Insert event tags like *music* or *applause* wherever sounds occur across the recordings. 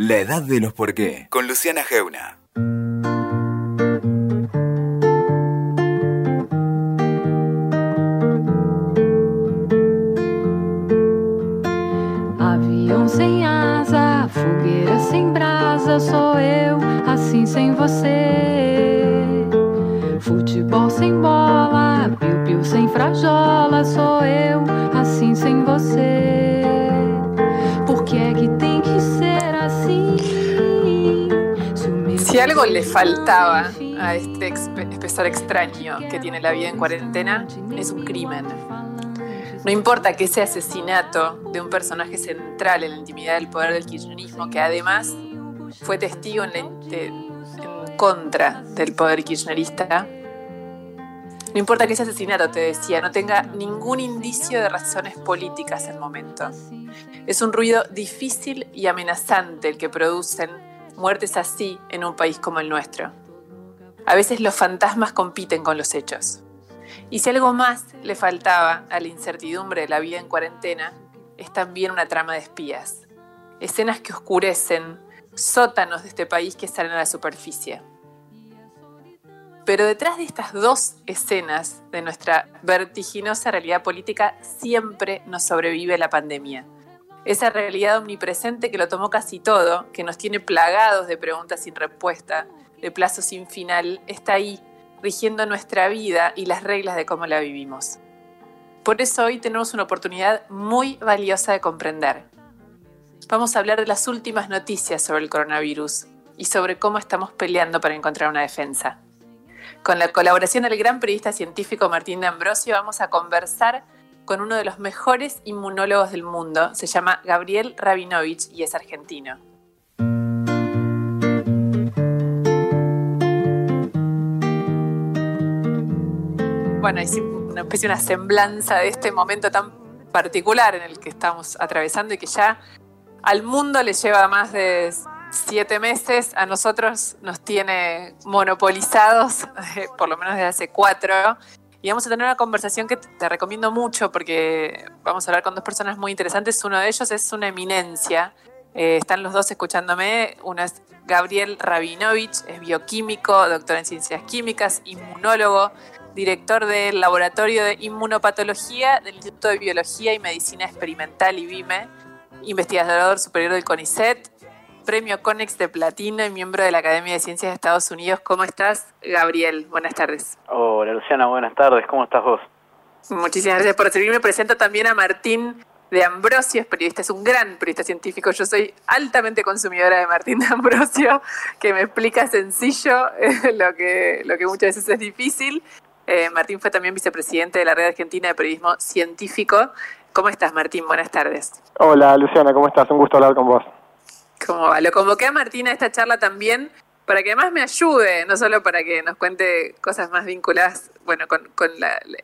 La edad de los por qué, con Luciana Geuna. Algo le faltaba a este espesor extraño que tiene la vida en cuarentena, es un crimen. No importa que ese asesinato de un personaje central en la intimidad del poder del kirchnerismo, que además fue testigo en, la- de- en contra del poder kirchnerista, no importa que ese asesinato, te decía, no tenga ningún indicio de razones políticas en el momento. Es un ruido difícil y amenazante el que producen muertes así en un país como el nuestro. A veces los fantasmas compiten con los hechos. Y si algo más le faltaba a la incertidumbre de la vida en cuarentena, es también una trama de espías. Escenas que oscurecen, sótanos de este país que salen a la superficie. Pero detrás de estas dos escenas de nuestra vertiginosa realidad política siempre nos sobrevive la pandemia. Esa realidad omnipresente que lo tomó casi todo, que nos tiene plagados de preguntas sin respuesta, de plazos sin final, está ahí, rigiendo nuestra vida y las reglas de cómo la vivimos. Por eso hoy tenemos una oportunidad muy valiosa de comprender. Vamos a hablar de las últimas noticias sobre el coronavirus y sobre cómo estamos peleando para encontrar una defensa. Con la colaboración del gran periodista científico Martín de Ambrosio vamos a conversar con uno de los mejores inmunólogos del mundo. Se llama Gabriel Rabinovich y es argentino. Bueno, es una especie de una semblanza de este momento tan particular en el que estamos atravesando y que ya al mundo le lleva más de siete meses, a nosotros nos tiene monopolizados, *laughs* por lo menos desde hace cuatro. Y vamos a tener una conversación que te recomiendo mucho porque vamos a hablar con dos personas muy interesantes. Uno de ellos es una eminencia. Eh, están los dos escuchándome. Uno es Gabriel Rabinovich, es bioquímico, doctor en ciencias químicas, inmunólogo, director del Laboratorio de Inmunopatología del Instituto de Biología y Medicina Experimental IBIME, investigador superior del CONICET, premio CONEX de Platino y miembro de la Academia de Ciencias de Estados Unidos. ¿Cómo estás, Gabriel? Buenas tardes. Hola Luciana, buenas tardes, ¿cómo estás vos? Muchísimas gracias por servirme. Presento también a Martín de Ambrosio, es periodista, es un gran periodista científico. Yo soy altamente consumidora de Martín de Ambrosio, que me explica sencillo eh, lo, que, lo que muchas veces es difícil. Eh, Martín fue también vicepresidente de la Red Argentina de Periodismo Científico. ¿Cómo estás, Martín? Buenas tardes. Hola Luciana, ¿cómo estás? Un gusto hablar con vos. ¿Cómo va? Lo convoqué a Martín a esta charla también para que además me ayude, no solo para que nos cuente cosas más vinculadas, bueno, con,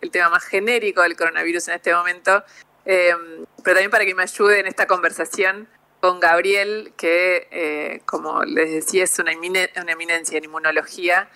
el tema más genérico del coronavirus en este momento, eh, pero también para que me ayude en esta conversación con Gabriel, que, eh, como les decía, es una, emine- una eminencia en inmunología.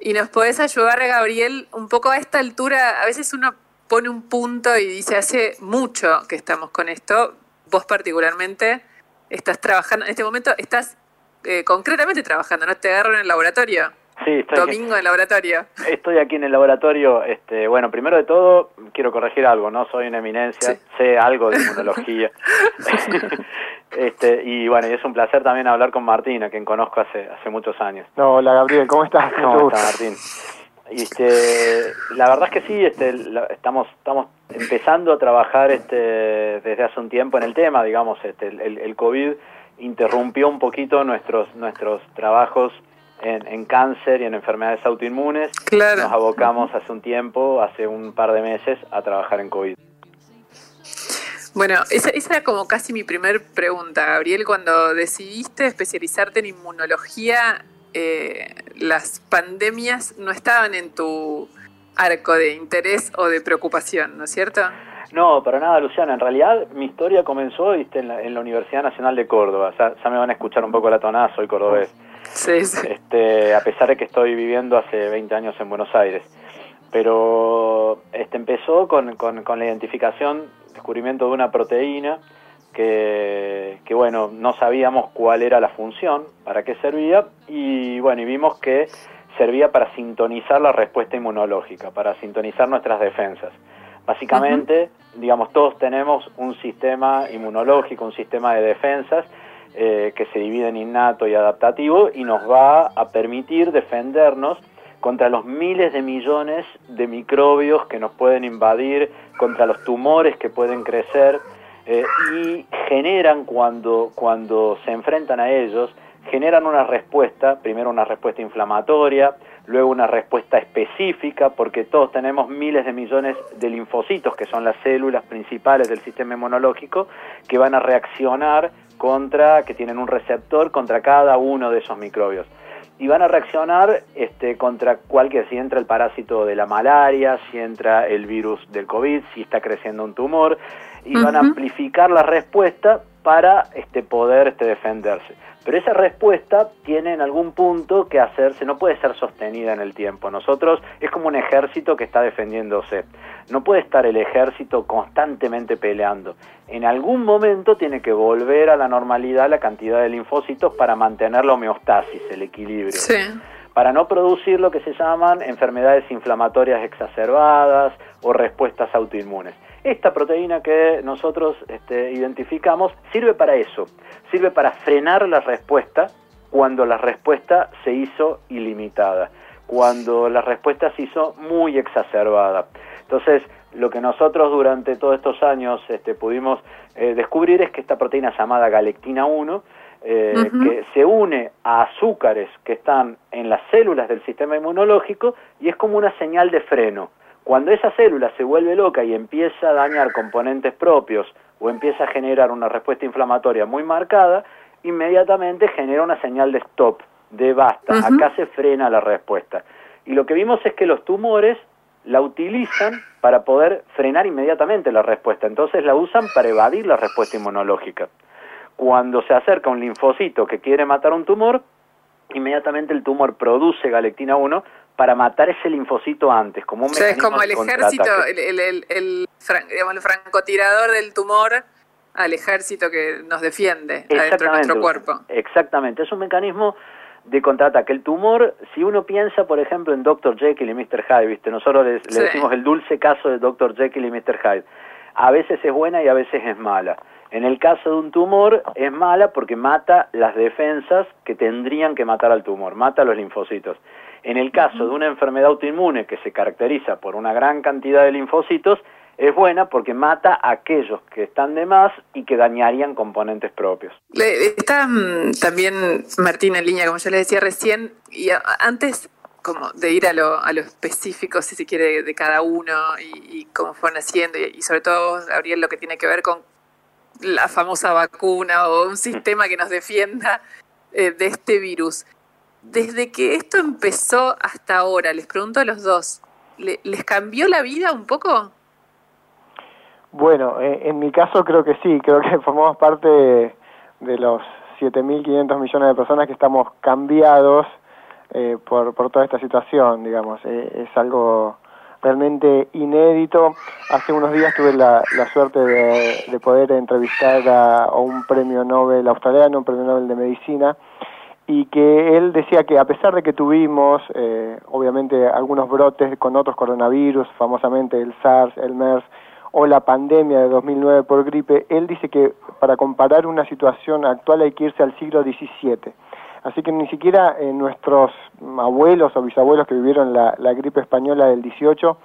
Y nos podés ayudar, Gabriel, un poco a esta altura. A veces uno pone un punto y dice, hace mucho que estamos con esto, vos particularmente estás trabajando, en este momento estás eh, concretamente trabajando, ¿no? Te agarro en el laboratorio, Sí, estoy aquí, domingo en el laboratorio. *laughs* estoy aquí en el laboratorio. Este, bueno, primero de todo, quiero corregir algo, no soy una eminencia, Sí. sé algo de inmunología. *laughs* *laughs* este, y bueno, y es un placer también hablar con Martín, a quien conozco hace, hace muchos años. No, hola Gabriel, ¿cómo estás? ¿Cómo gusto. está Martín? Y, Este, la verdad es que sí, este, la- estamos, estamos empezando a trabajar este, desde hace un tiempo en el tema, digamos, este, el, COVID interrumpió un poquito nuestros, nuestros trabajos en, en cáncer y en enfermedades autoinmunes. Nos Claro. abocamos hace un tiempo, hace un par de meses, a trabajar en COVID. Bueno, esa, esa era como casi mi primer pregunta, Gabriel, cuando decidiste especializarte en inmunología, eh, las pandemias no estaban en tu arco de interés o de preocupación, ¿no es cierto? No, para nada, Luciana. En realidad, mi historia comenzó ¿viste? En, la, en la Universidad Nacional de Córdoba. Ya, ya me van a escuchar un poco la tonada, soy cordobés. Sí, sí. este, a pesar de que estoy viviendo hace 20 años en Buenos Aires. Pero este, empezó con, con, con la identificación, descubrimiento de una proteína que, que, bueno, no sabíamos cuál era la función, para qué servía, y bueno, y vimos que servía para sintonizar la respuesta inmunológica, para sintonizar nuestras defensas. Básicamente, digamos, todos tenemos un sistema inmunológico, un sistema de defensas eh, que se divide en innato y adaptativo y nos va a permitir defendernos contra los miles de millones de microbios que nos pueden invadir, contra los tumores que pueden crecer eh, y generan cuando, cuando se enfrentan a ellos, generan una respuesta, primero una respuesta inflamatoria, luego una respuesta específica, porque todos tenemos miles de millones de linfocitos, que son las células principales del sistema inmunológico, que van a reaccionar contra, que tienen un receptor contra cada uno de esos microbios. Y van a reaccionar este, contra cualquier, si entra el parásito de la malaria, si entra el virus del COVID, si está creciendo un tumor, y van a amplificar la respuesta para este, poder este, defenderse. Pero esa respuesta tiene en algún punto que hacerse, no puede ser sostenida en el tiempo. Nosotros es como un ejército que está defendiéndose. No puede estar el ejército constantemente peleando. En algún momento tiene que volver a la normalidad la cantidad de linfocitos para mantener la homeostasis, el equilibrio. Para no producir lo que se llaman enfermedades inflamatorias exacerbadas o respuestas autoinmunes. Esta proteína que nosotros este, identificamos sirve para eso, sirve para frenar la respuesta cuando la respuesta se hizo ilimitada, cuando la respuesta se hizo muy exacerbada. Entonces, lo que nosotros durante todos estos años este, pudimos eh, descubrir es que esta proteína llamada galectina 1, eh, que se une a azúcares que están en las células del sistema inmunológico y es como una señal de freno. Cuando esa célula se vuelve loca y empieza a dañar componentes propios o empieza a generar una respuesta inflamatoria muy marcada, inmediatamente genera una señal de stop, de basta, acá se frena la respuesta. Y lo que vimos es que los tumores la utilizan para poder frenar inmediatamente la respuesta, entonces la usan para evadir la respuesta inmunológica. Cuando se acerca un linfocito que quiere matar un tumor, inmediatamente el tumor produce galectina 1 para matar ese linfocito antes, como un es como el ejército, el, el, el, francotirador del tumor al ejército que nos defiende adentro de nuestro cuerpo. Exactamente, es un mecanismo de contraataque. El tumor, si uno piensa, por ejemplo, en Dr. Jekyll y Mr. Hyde, ¿viste? nosotros le, decimos el dulce caso de Dr. Jekyll y Mr. Hyde. A veces es buena y a veces es mala. En el caso de un tumor es mala porque mata las defensas que tendrían que matar al tumor, mata los linfocitos. En el caso de una enfermedad autoinmune que se caracteriza por una gran cantidad de linfocitos, es buena porque mata a aquellos que están de más y que dañarían componentes propios. Está mm, también Martín en línea, como yo le decía recién, y antes como de ir a lo, a lo específico, si se quiere, de cada uno y, cómo fueron haciendo, y, sobre todo, Gabriel, lo que tiene que ver con la famosa vacuna o un sistema que nos defienda eh, de este virus. Desde que esto empezó hasta ahora, les pregunto a los dos, ¿les cambió la vida un poco? Bueno, eh, en mi caso creo que sí, creo que *laughs* formamos parte de, los 7.500 millones de personas que estamos cambiados eh, por, por toda esta situación, digamos. es algo realmente inédito. Hace unos días tuve la, suerte de, poder entrevistar a, un premio Nobel australiano, un premio Nobel de Medicina, y que él decía que a pesar de que tuvimos, eh, obviamente, algunos brotes con otros coronavirus, famosamente el SARS, el MERS, o la pandemia de 2009 por gripe, él dice que para comparar una situación actual hay que irse al siglo XVII Así que ni siquiera eh, nuestros abuelos o bisabuelos que vivieron la, gripe española del 18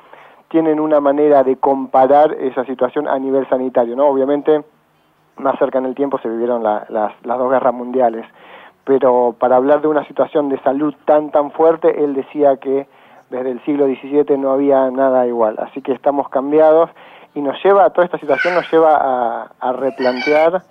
tienen una manera de comparar esa situación a nivel sanitario, ¿no? Obviamente, más cerca en el tiempo se vivieron las, las dos guerras mundiales, pero para hablar de una situación de salud tan, tan fuerte, él decía que desde el siglo XVII no había nada igual, así que estamos cambiados y nos lleva, toda esta situación nos lleva a, a replantear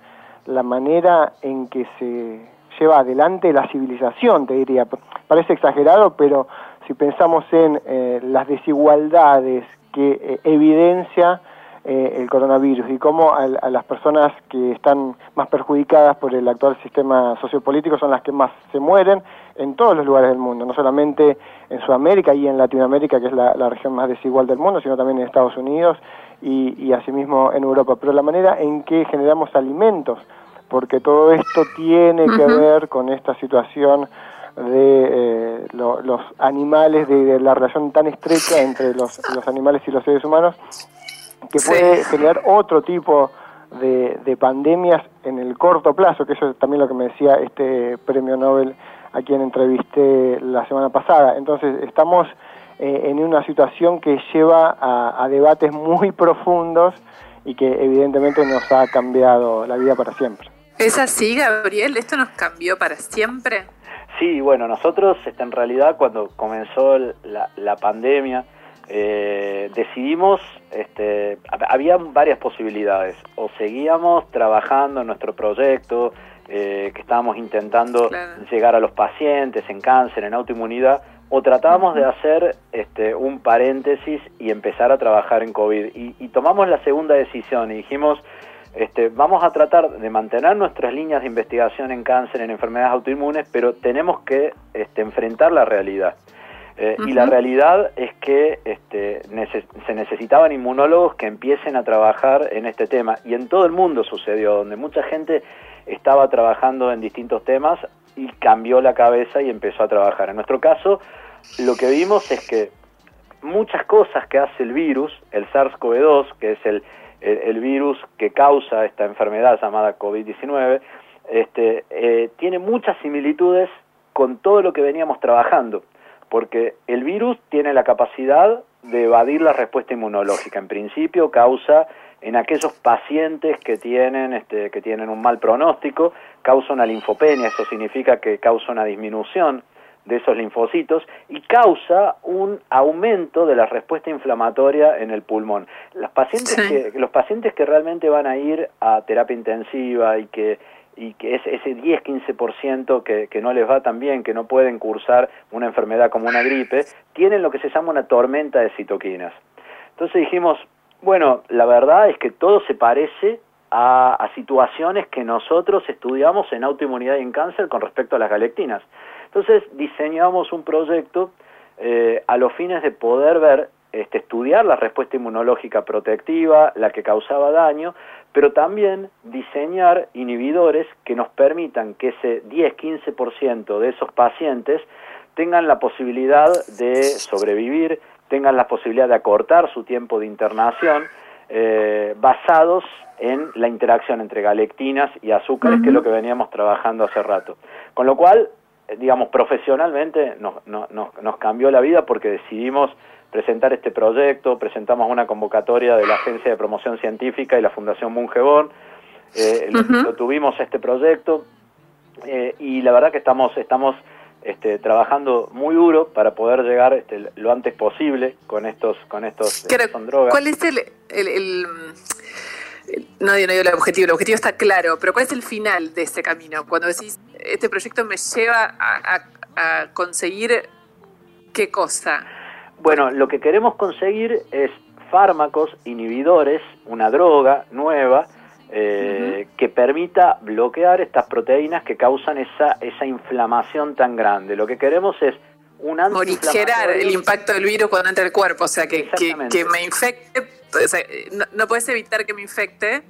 la manera en que se lleva adelante la civilización, te diría. Parece exagerado, pero si pensamos en eh, las desigualdades que eh, evidencia eh, el coronavirus y cómo a, las personas que están más perjudicadas por el actual sistema sociopolítico son las que más se mueren en todos los lugares del mundo, no solamente en Sudamérica y en Latinoamérica, que es la, región más desigual del mundo, sino también en Estados Unidos y, y asimismo en Europa. Pero la manera en que generamos alimentos, porque todo esto tiene que ver con esta situación de eh, los animales, de, la relación tan estrecha entre los, los animales y los seres humanos, que puede generar otro tipo de, de, pandemias en el corto plazo, que eso es también lo que me decía este premio Nobel a quien entrevisté la semana pasada. Entonces, estamos eh, en una situación que lleva a, a debates muy profundos y que evidentemente nos ha cambiado la vida para siempre. ¿Es así, Gabriel? ¿Esto nos cambió para siempre? Sí, bueno, nosotros este, en realidad cuando comenzó la, la pandemia eh, decidimos, este, había varias posibilidades, o seguíamos trabajando en nuestro proyecto, eh, que estábamos intentando llegar a los pacientes en cáncer, en autoinmunidad, o tratábamos de hacer este, un paréntesis y empezar a trabajar en COVID. Y, y tomamos la segunda decisión y dijimos, este, vamos a tratar de mantener nuestras líneas de investigación en cáncer, en enfermedades autoinmunes, pero tenemos que este, enfrentar la realidad. Eh, y la realidad es que este, se necesitaban inmunólogos que empiecen a trabajar en este tema. Y en todo el mundo sucedió, donde mucha gente estaba trabajando en distintos temas y cambió la cabeza y empezó a trabajar. En nuestro caso, lo que vimos es que muchas cosas que hace el virus, el SARS-CoV-2, que es el, el, virus que causa esta enfermedad llamada COVID-19, este, eh, tiene muchas similitudes con todo lo que veníamos trabajando, porque el virus tiene la capacidad de evadir la respuesta inmunológica. En principio causa en aquellos pacientes que tienen, este, que tienen un mal pronóstico, causa una linfopenia, eso significa que causa una disminución de esos linfocitos y causa un aumento de la respuesta inflamatoria en el pulmón. Los pacientes, que, los pacientes que realmente van a ir a terapia intensiva y que, y que es ese 10-15% que, que no les va tan bien, que no pueden cursar una enfermedad como una gripe, tienen lo que se llama una tormenta de citoquinas. Entonces dijimos, bueno, la verdad es que todo se parece a, situaciones que nosotros estudiamos en autoinmunidad y en cáncer con respecto a las galectinas. Entonces diseñamos un proyecto eh, a los fines de poder ver, este, estudiar la respuesta inmunológica protectiva, la que causaba daño, pero también diseñar inhibidores que nos permitan que ese 10-15% de esos pacientes tengan la posibilidad de sobrevivir, tengan la posibilidad de acortar su tiempo de internación, eh, basados en la interacción entre galectinas y azúcares, que es lo que veníamos trabajando hace rato. Con lo cual, eh, digamos, profesionalmente nos, nos, cambió la vida porque decidimos presentar este proyecto, presentamos una convocatoria de la Agencia de Promoción Científica y la Fundación Mungebón, eh, lo, tuvimos este proyecto eh, y la verdad que estamos, estamos este, trabajando muy duro para poder llegar este, lo antes posible con estos, con estos son drogas. ¿Cuál es el, el no digo, el objetivo, el objetivo está claro, pero ¿cuál es el final de ese camino? Cuando decís, este proyecto me lleva a, conseguir qué cosa? Bueno, lo que queremos conseguir es fármacos inhibidores, una droga nueva, eh, que permita bloquear estas proteínas que causan esa, esa inflamación tan grande. Lo que queremos es un Morigerar el impacto del virus cuando entra el cuerpo, o sea, que, que me infecte no, puedes evitar que me infecte,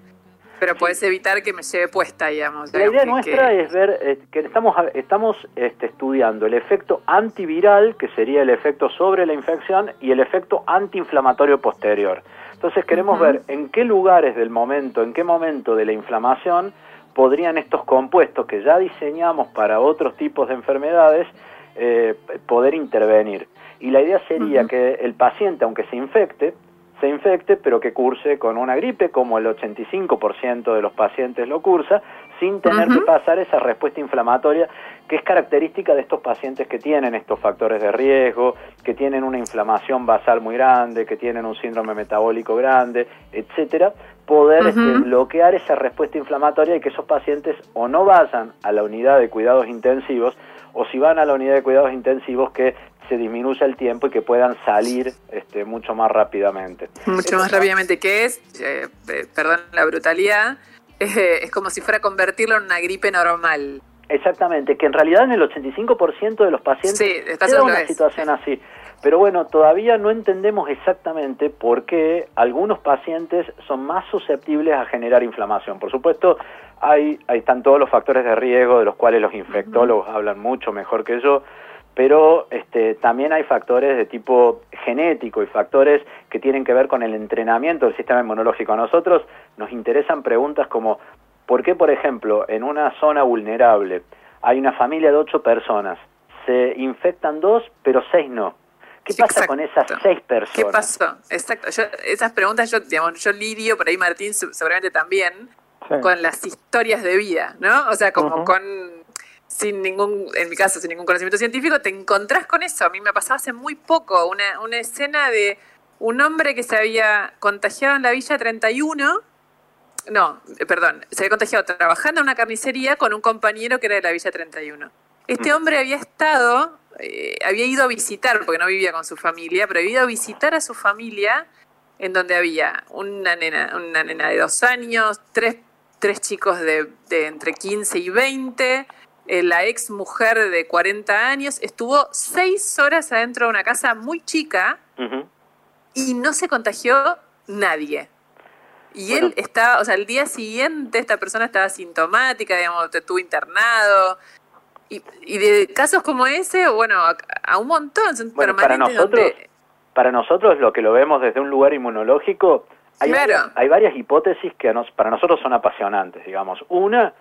pero puedes evitar que me lleve puesta, digamos. La idea nuestra es ver eh, que estamos, estamos este, estudiando el efecto antiviral, que sería el efecto sobre la infección, y el efecto antiinflamatorio posterior. Entonces queremos ver en qué lugares del momento, en qué momento de la inflamación podrían estos compuestos que ya diseñamos para otros tipos de enfermedades eh, poder intervenir. Y la idea sería que el paciente, aunque se infecte, se infecte, pero que curse con una gripe, como el 85% de los pacientes lo cursa, sin tener que pasar esa respuesta inflamatoria que es característica de estos pacientes que tienen estos factores de riesgo, que tienen una inflamación basal muy grande, que tienen un síndrome metabólico grande, etcétera, poder este, bloquear esa respuesta inflamatoria y que esos pacientes o no vayan a la unidad de cuidados intensivos, o si van a la unidad de cuidados intensivos que se disminuya el tiempo y que puedan salir este, mucho más rápidamente. Mucho más rápidamente, que es, eh, perdón la brutalidad, *laughs* es como si fuera convertirlo en una gripe normal. Exactamente, que en realidad en el 85% de los pacientes sí, una situación así. Pero bueno, todavía no entendemos exactamente por qué algunos pacientes son más susceptibles a generar inflamación. Por supuesto, hay, ahí están todos los factores de riesgo de los cuales los infectólogos hablan mucho mejor que yo, pero este, también hay factores de tipo genético y factores que tienen que ver con el entrenamiento del sistema inmunológico. A nosotros nos interesan preguntas como, ¿por qué, por ejemplo, en una zona vulnerable hay una familia de ocho personas, se infectan dos, pero seis no? ¿Qué pasa con esas seis personas? ¿Qué pasó? Exacto. esas preguntas yo, digamos, yo lidio, por ahí Martín seguramente también, con las historias de vida, ¿no? O sea, como con, sin ningún, en mi caso, sin ningún conocimiento científico, te encontrás con eso. A mí me pasado hace muy poco una, una escena de un hombre que se había contagiado en la Villa 31, no, perdón, se había contagiado trabajando en una carnicería con un compañero que era de la Villa 31. Este hombre había estado eh, había ido a visitar, porque no vivía con su familia, pero había ido a visitar a su familia en donde había una nena, una nena de dos años, tres, tres chicos de, entre 15 y 20, eh, la ex mujer de 40 años, estuvo seis horas adentro de una casa muy chica y no se contagió nadie. Y él estaba, o sea, el día siguiente esta persona estaba sintomática, digamos, estuvo internado, y, de casos como ese, bueno, a, un montón. Bueno, para nosotros, para nosotros lo que lo vemos desde un lugar inmunológico, hay, varias, hay varias hipótesis que nos, para nosotros son apasionantes, digamos. Una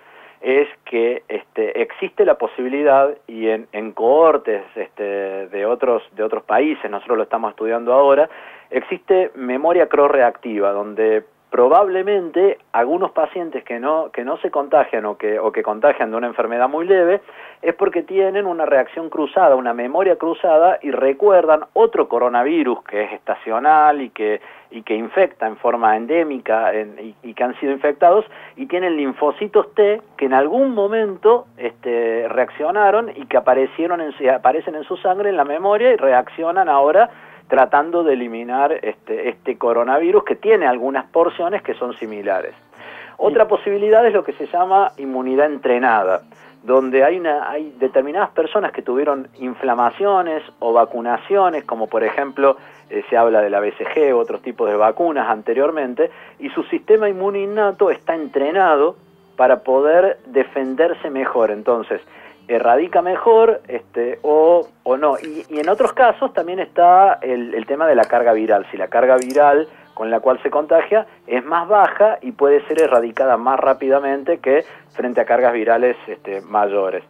es que este, existe la posibilidad y en, en cohortes este, de otros de otros países, nosotros lo estamos estudiando ahora, existe memoria cross-reactiva, donde probablemente algunos pacientes que no, que no se contagian o que, o que contagian de una enfermedad muy leve es porque tienen una reacción cruzada, una memoria cruzada y recuerdan otro coronavirus que es estacional y que, y que infecta en forma endémica y, que han sido infectados y tienen linfocitos T que en algún momento este, reaccionaron y que aparecieron en, aparecen en su sangre en la memoria y reaccionan ahora tratando de eliminar este, este coronavirus que tiene algunas porciones que son similares. Otra posibilidad es lo que se llama inmunidad entrenada, donde hay, una, hay determinadas personas que tuvieron inflamaciones o vacunaciones, como por ejemplo eh, se habla de la BCG u otros tipos de vacunas anteriormente, y su sistema inmune innato está entrenado para poder defenderse mejor. Entonces, erradica mejor este, o, o no. Y, en otros casos también está el, el, tema de la carga viral. Si la carga viral con la cual se contagia es más baja y puede ser erradicada más rápidamente que frente a cargas virales este, mayores.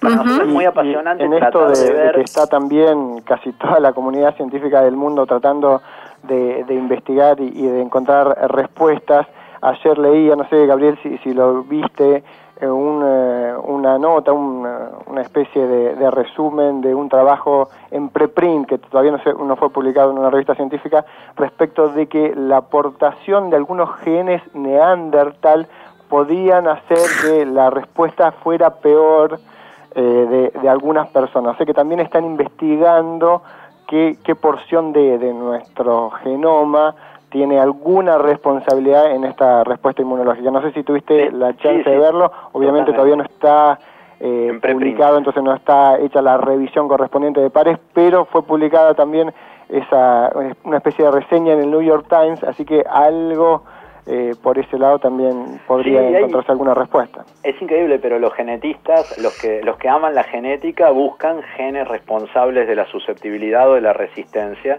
Para nosotros es muy apasionante en esto de, ver... que está también casi toda la comunidad científica del mundo tratando de, de investigar y, y, de encontrar respuestas. Ayer leía, no sé, Gabriel, si, si lo viste, eh, una nota, una, especie de, resumen de un trabajo en preprint que todavía no, se, no fue publicado en una revista científica respecto de que la aportación de algunos genes neandertal podían hacer que la respuesta fuera peor eh, de, algunas personas. O sea que también están investigando qué, qué porción de, de nuestro genoma tiene alguna responsabilidad en esta respuesta inmunológica. No sé si tuviste la chance de verlo, obviamente todavía no está eh, publicado, entonces no está hecha la revisión correspondiente de pares, pero fue publicada también esa una especie de reseña en el New York Times, así que algo eh, por ese lado también podría encontrarse alguna respuesta. Es increíble, pero los genetistas, los que los que aman la genética, buscan genes responsables de la susceptibilidad o de la resistencia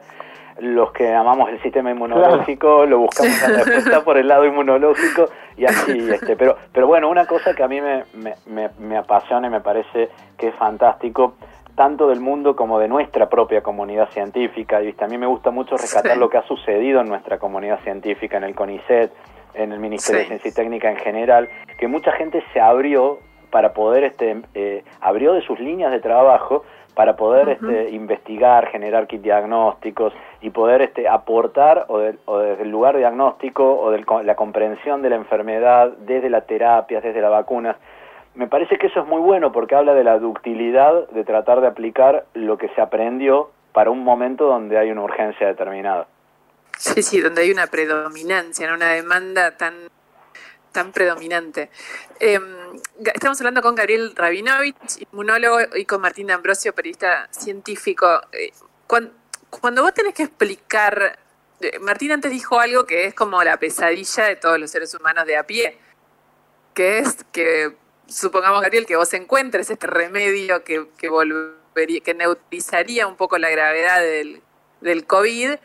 los que amamos el sistema inmunológico lo buscamos *laughs* la respuesta por el lado inmunológico y así *laughs* este pero pero bueno una cosa que a mí me, me, me, apasiona y me parece que es fantástico tanto del mundo como de nuestra propia comunidad científica y a mí me gusta mucho rescatar lo que ha sucedido en nuestra comunidad científica en el CONICET en el Ministerio de Ciencia y Técnica en general que mucha gente se abrió para poder este eh, abrió de sus líneas de trabajo para poder este, investigar, generar kit diagnósticos y poder este, aportar o, desde el lugar diagnóstico o de la comprensión de la enfermedad, desde la terapia, desde las vacunas. me parece que eso es muy bueno porque habla de la ductilidad de tratar de aplicar lo que se aprendió para un momento donde hay una urgencia determinada. Sí, sí, donde hay una predominancia, una demanda tan, tan predominante. Em, estamos hablando con Gabriel Rabinovich, inmunólogo, y con Martín Ambrosio, periodista científico. Eh, cuando, vos tenés que explicar, eh, Martín antes dijo algo que es como la pesadilla de todos los seres humanos de a pie, que es que, supongamos, Gabriel, que vos encuentres este remedio que, que volvería, que neutralizaría un poco la gravedad del, del COVID,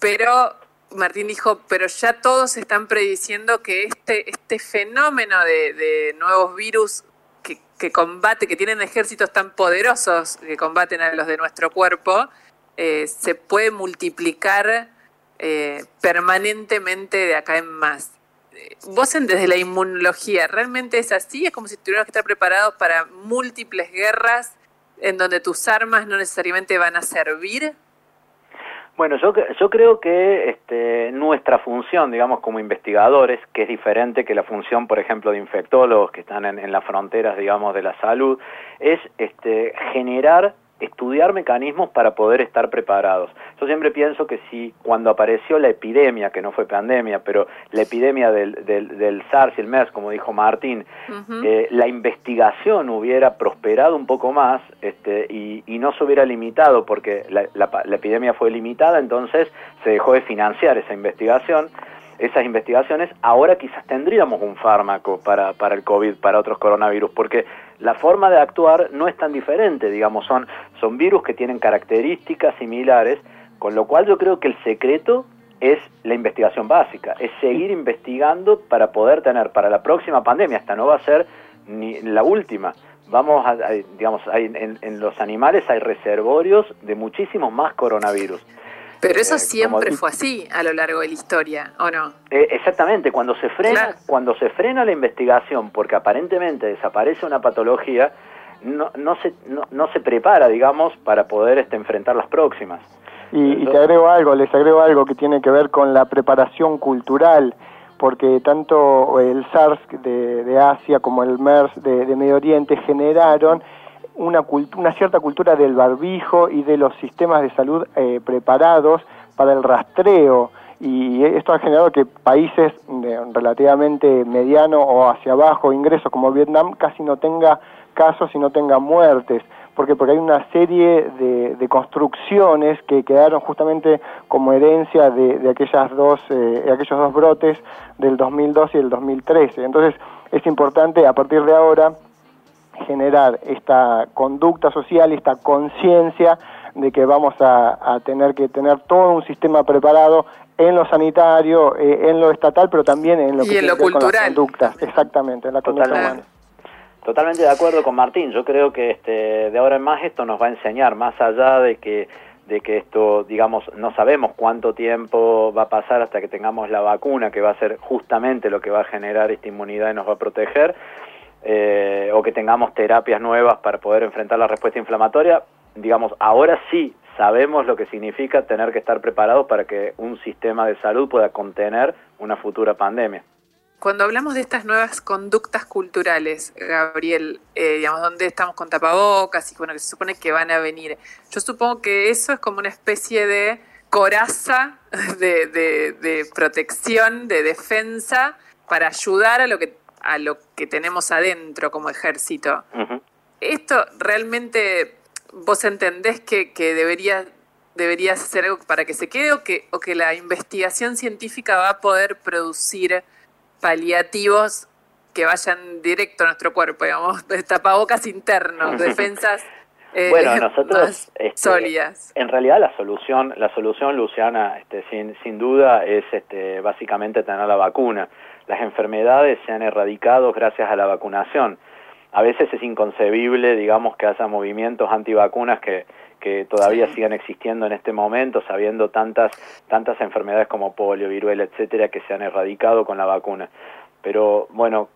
pero Martín dijo, pero ya todos están prediciendo que este, este fenómeno de, nuevos virus que, que, combate, que tienen ejércitos tan poderosos que combaten a los de nuestro cuerpo, eh, se puede multiplicar eh, permanentemente de acá en más. Eh, vos desde la inmunología, ¿realmente es así? ¿Es como si tuviéramos que estar preparados para múltiples guerras en donde tus armas no necesariamente van a servir? Bueno, yo, yo creo que este, nuestra función, digamos, como investigadores, que es diferente que la función, por ejemplo, de infectólogos que están en, en las fronteras, digamos, de la salud, es este, generar estudiar mecanismos para poder estar preparados. Yo siempre pienso que si cuando apareció la epidemia, que no fue pandemia, pero la epidemia del, del, SARS y el MERS, como dijo Martín, eh, la investigación hubiera prosperado un poco más este, y, y no se hubiera limitado, porque la, la epidemia fue limitada, entonces se dejó de financiar esa investigación esas investigaciones, ahora quizás tendríamos un fármaco para, para el COVID, para otros coronavirus, porque la forma de actuar no es tan diferente, digamos, son, son virus que tienen características similares, con lo cual yo creo que el secreto es la investigación básica, es seguir investigando para poder tener para la próxima pandemia, esta no va a ser ni la última, vamos a, digamos, en, en, los animales hay reservorios de muchísimos más coronavirus. Pero eso eh, siempre fue así a lo largo de la historia, ¿o no? Eh, exactamente, cuando se frena, cuando se frena la investigación, porque aparentemente desaparece una patología, no, no se no, no se prepara, digamos, para poder este, enfrentar las próximas. Y, te agrego algo, les agrego algo que tiene que ver con la preparación cultural, porque tanto el SARS de, de Asia como el MERS de, de Medio Oriente generaron una, una cierta cultura del barbijo y de los sistemas de salud eh, preparados para el rastreo. Y esto ha generado que países relativamente mediano o hacia abajo ingresos como Vietnam casi no tenga casos y no tenga muertes. Porque porque hay una serie de, construcciones que quedaron justamente como herencia de, aquellas dos eh, aquellos dos brotes del 2002 y el 2013 entonces es importante a partir de ahora generar esta conducta social, esta conciencia de que vamos a, tener que tener todo un sistema preparado en lo sanitario, eh, en lo estatal, pero también en lo que en lo cultural. conductas, exactamente, en la conducta humana. Totalmente de acuerdo con Martín. Yo creo que este, de ahora en más esto nos va a enseñar, más allá de que de que esto, digamos, no sabemos cuánto tiempo va a pasar hasta que tengamos la vacuna, que va a ser justamente lo que va a generar esta inmunidad y nos va a proteger, eh, o que tengamos terapias nuevas para poder enfrentar la respuesta inflamatoria, digamos, ahora sí sabemos lo que significa tener que estar preparados para que un sistema de salud pueda contener una futura pandemia. Cuando hablamos de estas nuevas conductas culturales, Gabriel, eh, digamos, donde estamos con tapabocas y bueno, que se supone que van a venir, yo supongo que eso es como una especie de coraza *laughs* de, de protección, de defensa, para ayudar a lo que a lo que tenemos adentro como ejército. ¿Esto realmente vos entendés que, que debería, debería ser algo para que se quede o que, o que la investigación científica va a poder producir paliativos que vayan directo a nuestro cuerpo, digamos, *laughs* tapabocas internos, defensas eh, bueno, *laughs* nosotros este, sólidas. En realidad la solución, la solución, Luciana, este, sin, sin duda es este, básicamente tener la vacuna las enfermedades se han erradicado gracias a la vacunación. A veces es inconcebible, digamos, que haya movimientos antivacunas que, que todavía sigan existiendo en este momento, sabiendo tantas, tantas enfermedades como polio, viruela, etcétera, que se han erradicado con la vacuna. Pero bueno,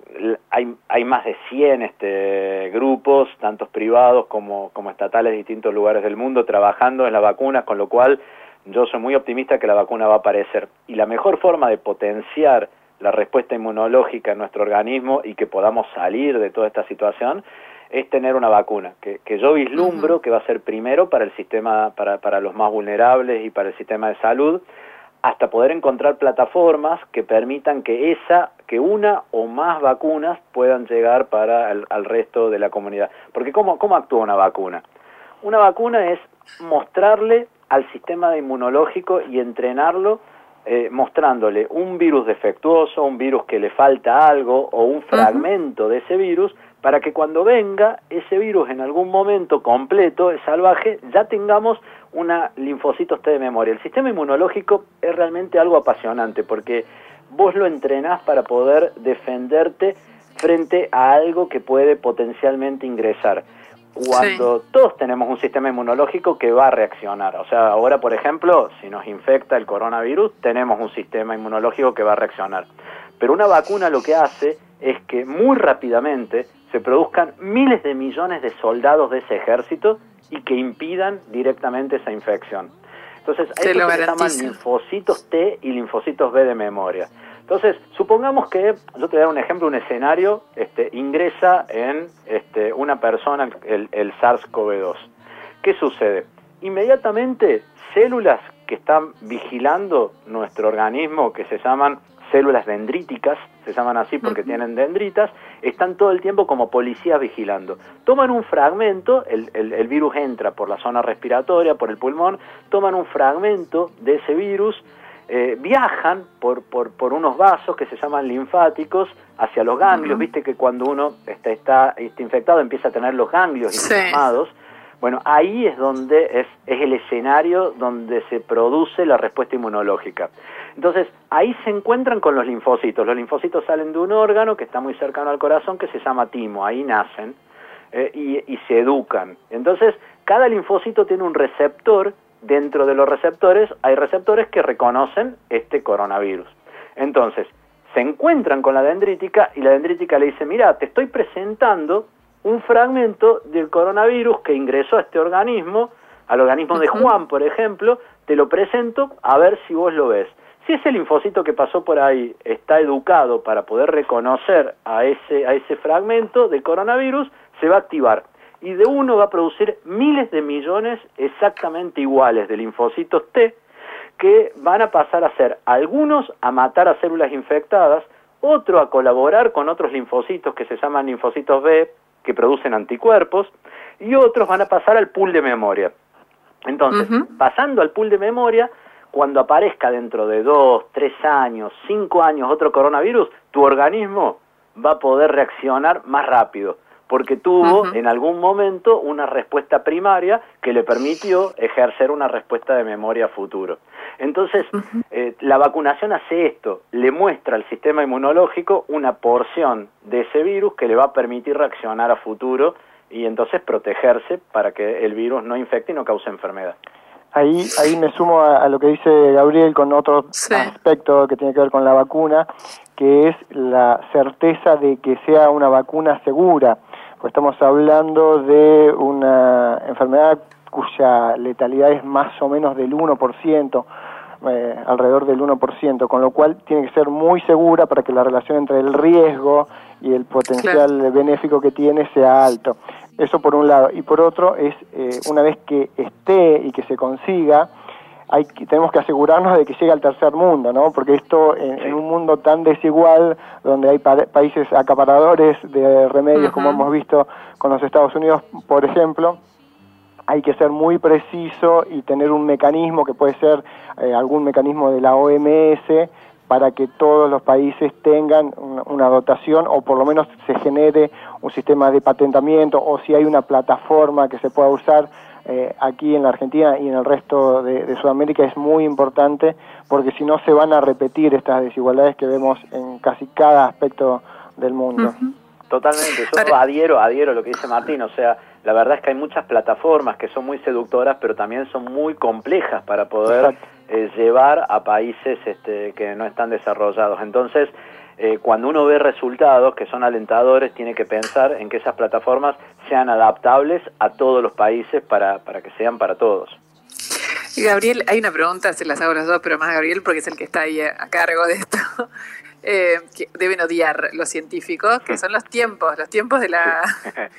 hay, hay más de 100 este, grupos, tantos privados como, como estatales de distintos lugares del mundo, trabajando en la vacuna, con lo cual yo soy muy optimista que la vacuna va a aparecer. Y la mejor forma de potenciar la respuesta inmunológica en nuestro organismo y que podamos salir de toda esta situación es tener una vacuna, que, que yo vislumbro que va a ser primero para el sistema, para, para los más vulnerables y para el sistema de salud, hasta poder encontrar plataformas que permitan que esa, que una o más vacunas puedan llegar para el al resto de la comunidad. Porque ¿cómo, ¿cómo actúa una vacuna? Una vacuna es mostrarle al sistema inmunológico y entrenarlo eh, mostrándole un virus defectuoso, un virus que le falta algo o un fragmento de ese virus para que cuando venga ese virus en algún momento completo, salvaje, ya tengamos una linfocitos T de memoria. El sistema inmunológico es realmente algo apasionante porque vos lo entrenás para poder defenderte frente a algo que puede potencialmente ingresar. Cuando sí. todos tenemos un sistema inmunológico que va a reaccionar, o sea, ahora por ejemplo, si nos infecta el coronavirus, tenemos un sistema inmunológico que va a reaccionar. Pero una vacuna lo que hace es que muy rápidamente se produzcan miles de millones de soldados de ese ejército y que impidan directamente esa infección. Entonces, hay que se llaman linfocitos T y linfocitos B de memoria. Entonces, supongamos que, yo te voy a dar un ejemplo, un escenario, este, ingresa en este, una persona el, el SARS-CoV-2. ¿Qué sucede? Inmediatamente, células que están vigilando nuestro organismo, que se llaman células dendríticas, se llaman así porque tienen dendritas, están todo el tiempo como policías vigilando. Toman un fragmento, el, el, el, virus entra por la zona respiratoria, por el pulmón, toman un fragmento de ese virus, eh, viajan por, por, por, unos vasos que se llaman linfáticos hacia los ganglios, uh -huh. viste que cuando uno está, está, está, infectado empieza a tener los ganglios inflamados. Sí. Bueno, ahí es donde es, es el escenario donde se produce la respuesta inmunológica. Entonces, ahí se encuentran con los linfocitos. Los linfocitos salen de un órgano que está muy cercano al corazón que se llama timo, ahí nacen eh, y, y se educan. Entonces, cada linfocito tiene un receptor, dentro de los receptores hay receptores que reconocen este coronavirus. Entonces, se encuentran con la dendrítica y la dendrítica le dice, mira, te estoy presentando un fragmento del coronavirus que ingresó a este organismo, al organismo de Juan, por ejemplo, te lo presento a ver si vos lo ves. Si ese linfocito que pasó por ahí está educado para poder reconocer a ese, a ese fragmento del coronavirus, se va a activar. Y de uno va a producir miles de millones exactamente iguales de linfocitos T, que van a pasar a ser algunos a matar a células infectadas, otro a colaborar con otros linfocitos que se llaman linfocitos B, que producen anticuerpos, y otros van a pasar al pool de memoria. Entonces, uh -huh. pasando al pool de memoria, cuando aparezca dentro de dos, tres años, cinco años otro coronavirus, tu organismo va a poder reaccionar más rápido, porque tuvo uh -huh. en algún momento una respuesta primaria que le permitió ejercer una respuesta de memoria futuro. Entonces, uh -huh. eh, la vacunación hace esto, le muestra al sistema inmunológico una porción de ese virus que le va a permitir reaccionar a futuro y entonces protegerse para que el virus no infecte y no cause enfermedad. Ahí, ahí me sumo a, a lo que dice Gabriel con otro sí. aspecto que tiene que ver con la vacuna, que es la certeza de que sea una vacuna segura. Pues estamos hablando de una enfermedad cuya letalidad es más o menos del 1%, eh, alrededor del 1%, con lo cual tiene que ser muy segura para que la relación entre el riesgo y el potencial claro. benéfico que tiene sea alto. Eso por un lado. Y por otro es, eh, una vez que esté y que se consiga, hay, tenemos que asegurarnos de que llegue al tercer mundo, ¿no? Porque esto, en, en un mundo tan desigual, donde hay pa países acaparadores de remedios, uh -huh. como hemos visto con los Estados Unidos, por ejemplo, hay que ser muy preciso y tener un mecanismo que puede ser eh, algún mecanismo de la OMS para que todos los países tengan una, una, dotación o por lo menos se genere un sistema de patentamiento o si hay una plataforma que se pueda usar eh, aquí en la Argentina y en el resto de, de, Sudamérica es muy importante porque si no se van a repetir estas desigualdades que vemos en casi cada aspecto del mundo. Uh -huh. Totalmente, yo adhiero, adhiero a lo que dice Martín, o sea, la verdad es que hay muchas plataformas que son muy seductoras, pero también son muy complejas para poder eh, llevar a países este, que no están desarrollados. Entonces, eh, cuando uno ve resultados que son alentadores, tiene que pensar en que esas plataformas sean adaptables a todos los países para, para que sean para todos. Gabriel, hay una pregunta, se las hago las dos, pero más Gabriel porque es el que está ahí a, a cargo de esto. *laughs* eh, que deben odiar los científicos, que son los tiempos. Los tiempos de la, *laughs*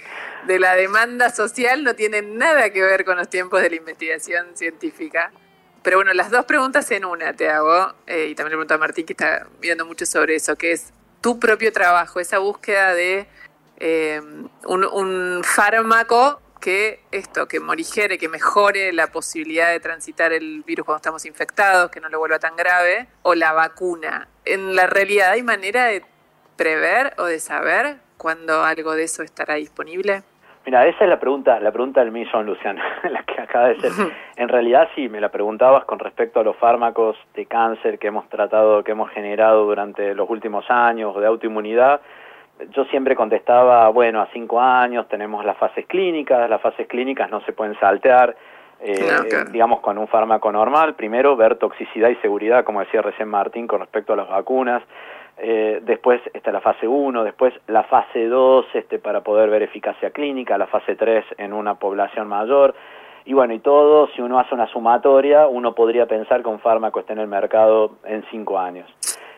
de la demanda social no tienen nada que ver con los tiempos de la investigación científica. Pero bueno, las dos preguntas en una te hago, eh, y también le pregunto a Martín que está viendo mucho sobre eso, que es tu propio trabajo, esa búsqueda de eh, un, un fármaco que esto, que morigere, que mejore la posibilidad de transitar el virus cuando estamos infectados, que no lo vuelva tan grave, o la vacuna. En la realidad, ¿hay manera de prever o de saber cuándo algo de eso estará disponible? Mira, esa es la pregunta, la pregunta del millón, Luciana, *laughs* la que acaba de ser. *laughs* En realidad, sí, me la preguntabas con respecto a los fármacos de cáncer que hemos tratado, que hemos generado durante los últimos años, de autoinmunidad yo siempre contestaba, bueno, a cinco años tenemos las fases clínicas, las fases clínicas no se pueden saltear, eh, digamos, con un fármaco normal. Primero, ver toxicidad y seguridad, como decía recién Martín, con respecto a las vacunas. Eh, después está la fase 1, después la fase 2 este, para poder ver eficacia clínica, la fase 3 en una población mayor. Y bueno, y todo, si uno hace una sumatoria, uno podría pensar que un fármaco esté en el mercado en cinco años.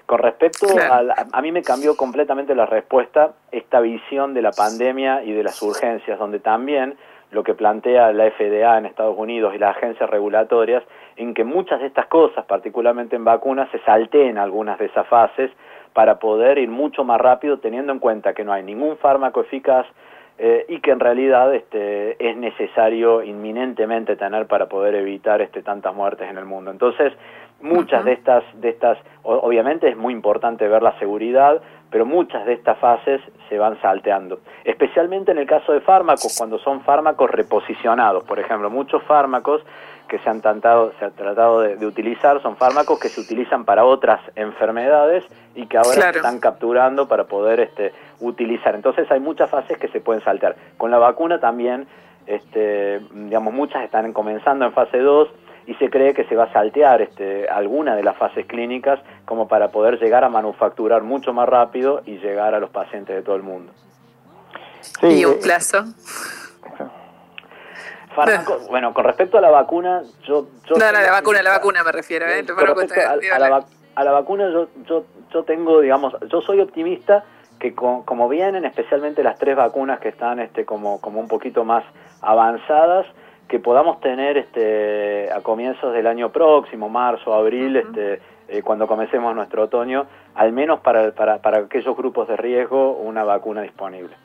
Con respecto a, a mí me cambió completamente la respuesta esta visión de la pandemia y de las urgencias, donde también lo que plantea la FDA en Estados Unidos y las agencias regulatorias, en que muchas de estas cosas, particularmente en vacunas, se salteen algunas de esas fases para poder ir mucho más rápido, teniendo en cuenta que no hay ningún fármaco eficaz eh, y que en realidad este, es necesario inminentemente tener para poder evitar este, tantas muertes en el mundo. Entonces, muchas de estas, de estas, obviamente es muy importante ver la seguridad, pero muchas de estas fases se van salteando, especialmente en el caso de fármacos, cuando son fármacos reposicionados, por ejemplo, muchos fármacos que se han, tratado, se ha tratado de, utilizar son fármacos que se utilizan para otras enfermedades y que ahora se están capturando para poder este, utilizar. Entonces hay muchas fases que se pueden saltear. Con la vacuna también, este, digamos, muchas están comenzando en fase 2 y se cree que se va a saltear este, alguna de las fases clínicas como para poder llegar a manufacturar mucho más rápido y llegar a los pacientes de todo el mundo. ¿Y un eh, *laughs* bueno, con respecto a la vacuna, yo... no, no, la vacuna, la vacuna me refiero, ¿eh? a, la, a, la, vacuna yo, yo, yo tengo, digamos, yo soy optimista que como vienen especialmente las tres vacunas que están este, como, como un poquito más avanzadas, que podamos tener este, a comienzos del año próximo, marzo, abril, este, eh, cuando comencemos nuestro otoño, al menos para, para, para aquellos grupos de riesgo, una vacuna disponible.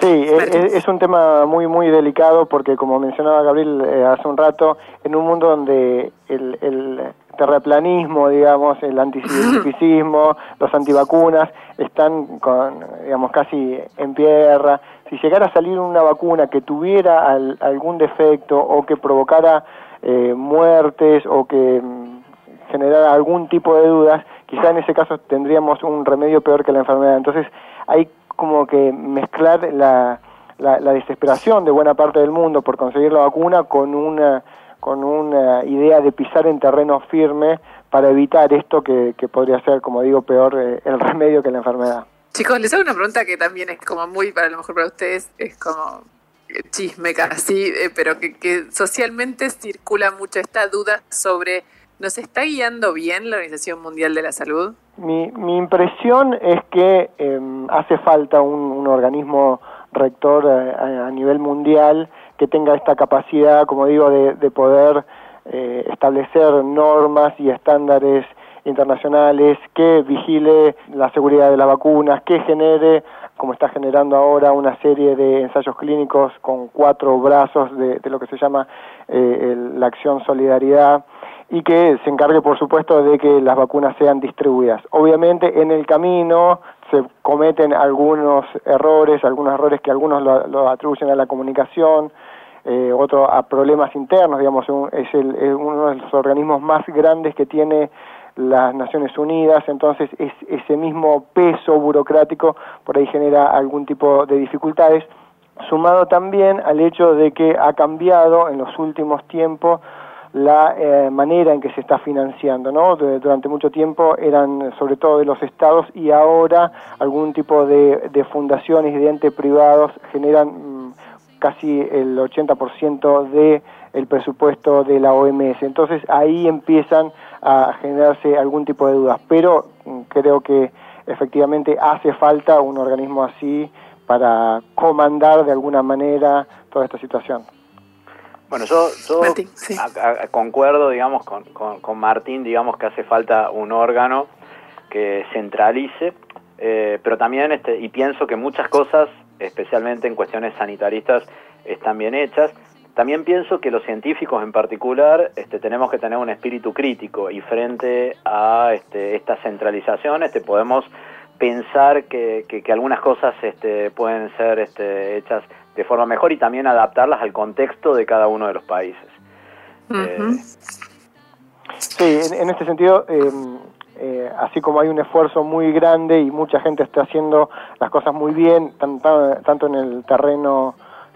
Sí, es, un tema muy muy delicado porque como mencionaba Gabriel eh, hace un rato, en un mundo donde el, el terraplanismo, digamos, el anticientificismo, *laughs* los antivacunas están con, digamos, casi en tierra. Si llegara a salir una vacuna que tuviera algún defecto o que provocara eh, muertes o que mm, generara algún tipo de dudas, quizá en ese caso tendríamos un remedio peor que la enfermedad. Entonces hay como que mezclar la, la, desesperación de buena parte del mundo por conseguir la vacuna con una, con una idea de pisar en terreno firme para evitar esto que, que podría ser, como digo, peor eh, el *laughs* remedio que la enfermedad. Chicos, les hago una pregunta que también es como muy, para lo mejor para ustedes, es como chisme casi, eh, pero que, que socialmente circula mucho esta duda sobre ¿Nos está guiando bien la Organización Mundial de la Salud? Mi, mi impresión es que em, hace falta un, organismo rector eh, a, nivel mundial que tenga esta capacidad, como digo, de, de poder eh, establecer normas y estándares internacionales, que vigile la seguridad de las vacunas, que genere, como está generando ahora, una serie de ensayos clínicos con cuatro brazos de, lo que se llama eh, la acción solidaridad y que se encargue, por supuesto, de que las vacunas sean distribuidas. Obviamente, en el camino se cometen algunos errores, algunos errores que algunos lo, atribuyen a la comunicación, eh, otro a problemas internos, digamos, es, el, uno de los organismos más grandes que tiene las Naciones Unidas, entonces es, ese mismo peso burocrático por ahí genera algún tipo de dificultades, sumado también al hecho de que ha cambiado en los últimos tiempos la eh, manera en que se está financiando, ¿no? durante mucho tiempo eran sobre todo de los estados y ahora algún tipo de, de fundaciones y de entes privados generan mm, casi el 80% de el presupuesto de la OMS. Entonces ahí empiezan a generarse algún tipo de dudas, pero mm, creo que efectivamente hace falta un organismo así para comandar de alguna manera toda esta situación. Bueno, yo, concuerdo, digamos, con, con, Martín, digamos que hace falta un órgano que centralice, eh, pero también, este, y pienso que muchas cosas, especialmente en cuestiones sanitaristas, están bien hechas. También pienso que los científicos en particular este, tenemos que tener un espíritu crítico y frente a este, esta centralización este, podemos pensar que, que, algunas cosas este, pueden ser este, hechas de forma mejor y también adaptarlas al contexto de cada uno de los países. Eh, sí, en, este sentido, em, eh, así como hay un esfuerzo muy grande y mucha gente está haciendo las cosas muy bien, tanto, tanto en el terreno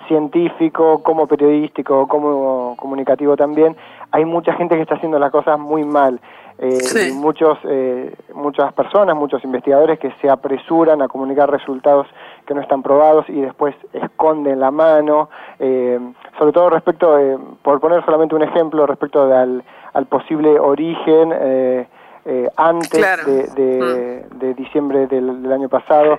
científico como periodístico como comunicativo también, hay mucha gente que está haciendo las cosas muy mal. Eh, muchos, eh, muchas personas, muchos investigadores que se apresuran a comunicar resultados que no están probados y después esconden la mano, eh, sobre todo respecto, eh, por poner solamente un ejemplo, respecto al, al posible origen eh, antes de, mm. de, diciembre del, del, año pasado,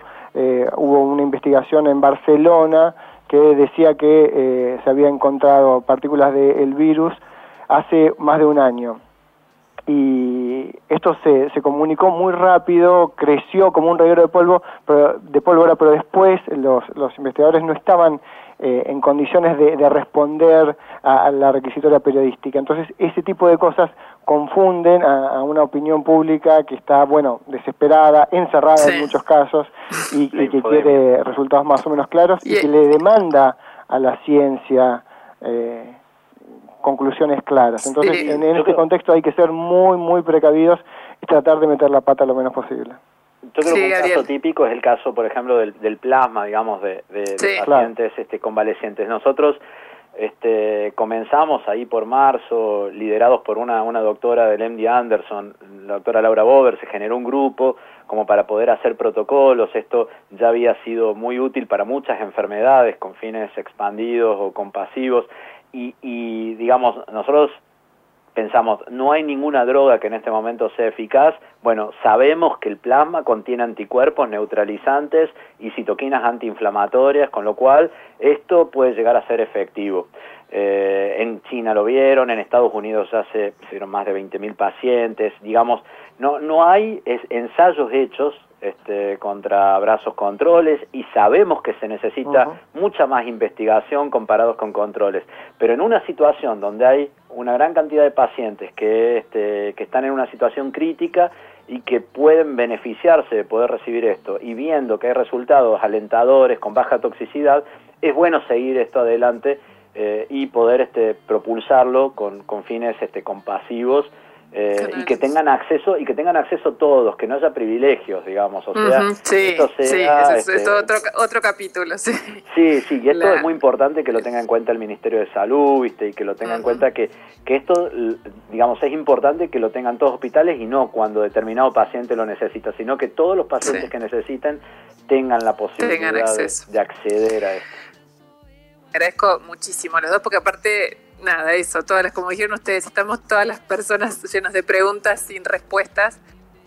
hubo una investigación en Barcelona que decía que se había encontrado partículas del virus hace más de un año. Y esto se, se comunicó muy rápido, creció como un reguero de polvo, pero, de pólvora, pero después los, los investigadores no estaban eh, en condiciones de, de responder a, la requisitoria periodística. Entonces, ese tipo de cosas confunden a, una opinión pública que está, bueno, desesperada, encerrada en muchos casos y, que quiere resultados más o menos claros y, que le demanda a la ciencia eh, conclusiones claras. Entonces, en, este contexto hay que ser muy, muy precavidos y tratar de meter la pata lo menos posible. Yo creo que un caso típico es el caso, por ejemplo, del, del plasma, digamos, de, de, pacientes este, convalecientes. Nosotros este, comenzamos ahí por marzo, liderados por una, una doctora del MD Anderson, la doctora Laura Bober, se generó un grupo como para poder hacer protocolos. Esto ya había sido muy útil para muchas enfermedades con fines expandidos o compasivos y, digamos, nosotros pensamos, no hay ninguna droga que en este momento sea eficaz, bueno, sabemos que el plasma contiene anticuerpos neutralizantes y citoquinas antiinflamatorias, con lo cual esto puede llegar a ser efectivo. Eh, en China lo vieron, en Estados Unidos ya se hicieron más de 20.000 pacientes, digamos, no, no hay ensayos hechos este, contra brazos controles y sabemos que se necesita mucha más investigación comparados con controles. Pero en una situación donde hay una gran cantidad de pacientes que, este, que están en una situación crítica y que pueden beneficiarse de poder recibir esto. Y viendo que hay resultados alentadores con baja toxicidad, es bueno seguir esto adelante eh, y poder este, propulsarlo con, con fines este, compasivos eh, y que tengan acceso y que tengan acceso todos, que no haya privilegios, digamos, o sea, sí, sí, eso es, este, otro, otro capítulo, sí. Sí, sí, y esto es muy importante que lo tenga en cuenta el Ministerio de Salud, ¿viste? y que lo tenga en cuenta que, que esto, digamos, es importante que lo tengan todos los hospitales y no cuando determinado paciente lo necesita, sino que todos los pacientes que necesiten tengan la posibilidad de, de acceder a esto. Agradezco muchísimo a los dos porque aparte nada, eso, todas las, como dijeron ustedes, estamos todas las personas *laughs* llenas de preguntas sin respuestas.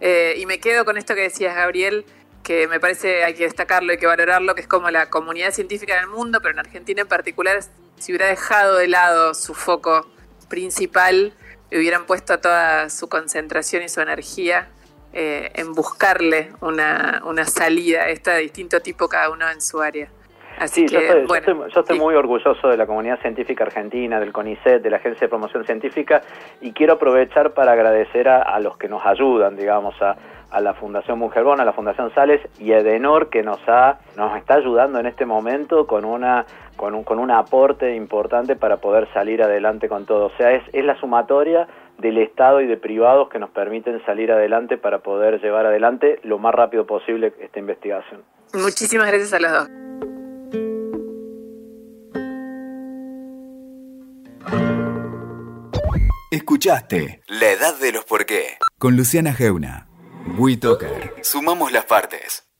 Eh, y me quedo con esto que decías, Gabriel, que me parece hay que destacarlo, hay que valorarlo, que es como la comunidad científica del mundo, pero en Argentina en particular, si hubiera dejado de lado su foco principal, hubieran puesto toda su concentración y su energía eh, en buscarle una, una salida, esta de distinto tipo cada uno en su área sí, yo, estoy, muy orgulloso de la comunidad científica argentina, del CONICET, de la Agencia de Promoción Científica, y quiero aprovechar para agradecer a, los que nos ayudan, digamos, a, la Fundación Mujerbón, a la Fundación Sales y a Edenor, que nos, ha, nos está ayudando en este momento con una con un, con un aporte importante para poder salir adelante con todo. O sea, es, es la sumatoria del Estado y de privados que nos permiten salir adelante para poder llevar adelante lo más rápido posible esta investigación. Muchísimas gracias a los dos. Escuchaste La Edad de los Por qué con Luciana Geuna. WeToker. Sumamos las partes.